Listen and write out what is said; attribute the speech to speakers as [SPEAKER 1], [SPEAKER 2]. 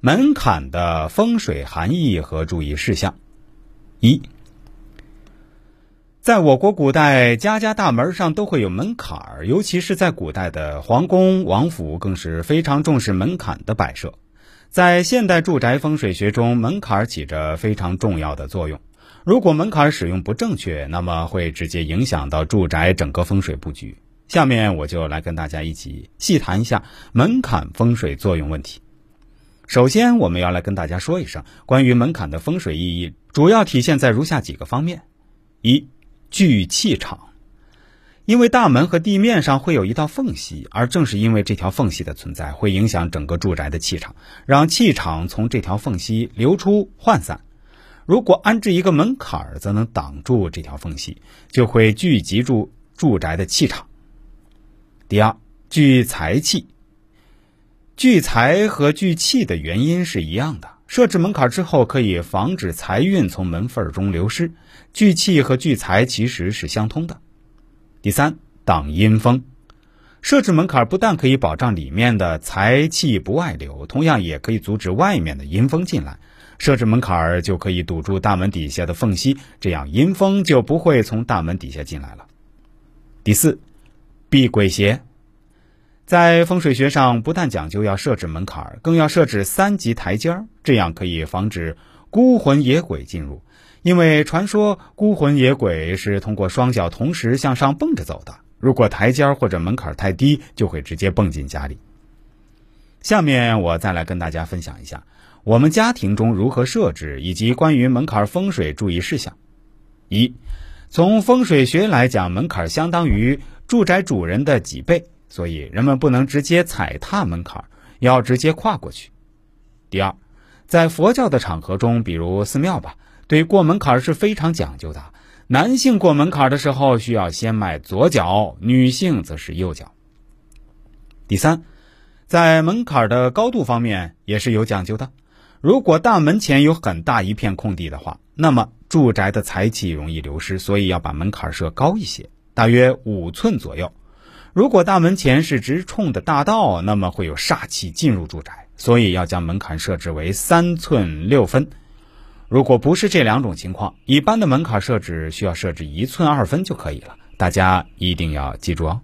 [SPEAKER 1] 门槛的风水含义和注意事项。一，在我国古代，家家大门上都会有门槛儿，尤其是在古代的皇宫、王府，更是非常重视门槛的摆设。在现代住宅风水学中，门槛起着非常重要的作用。如果门槛使用不正确，那么会直接影响到住宅整个风水布局。下面我就来跟大家一起细谈一下门槛风水作用问题。首先，我们要来跟大家说一声，关于门槛的风水意义，主要体现在如下几个方面：一、聚气场。因为大门和地面上会有一道缝隙，而正是因为这条缝隙的存在，会影响整个住宅的气场，让气场从这条缝隙流出涣散。如果安置一个门槛儿，则能挡住这条缝隙，就会聚集住住宅的气场。第二，聚财气。聚财和聚气的原因是一样的，设置门槛之后可以防止财运从门缝中流失。聚气和聚财其实是相通的。第三，挡阴风。设置门槛不但可以保障里面的财气不外流，同样也可以阻止外面的阴风进来。设置门槛就可以堵住大门底下的缝隙，这样阴风就不会从大门底下进来了。第四，避鬼邪。在风水学上，不但讲究要设置门槛，更要设置三级台阶儿，这样可以防止孤魂野鬼进入。因为传说孤魂野鬼是通过双脚同时向上蹦着走的，如果台阶儿或者门槛太低，就会直接蹦进家里。下面我再来跟大家分享一下我们家庭中如何设置，以及关于门槛风水注意事项。一，从风水学来讲，门槛相当于住宅主人的几倍，所以人们不能直接踩踏门槛，要直接跨过去。第二，在佛教的场合中，比如寺庙吧。对过门槛是非常讲究的。男性过门槛的时候需要先迈左脚，女性则是右脚。第三，在门槛的高度方面也是有讲究的。如果大门前有很大一片空地的话，那么住宅的财气容易流失，所以要把门槛设高一些，大约五寸左右。如果大门前是直冲的大道，那么会有煞气进入住宅，所以要将门槛设置为三寸六分。如果不是这两种情况，一般的门槛设置需要设置一寸二分就可以了。大家一定要记住哦。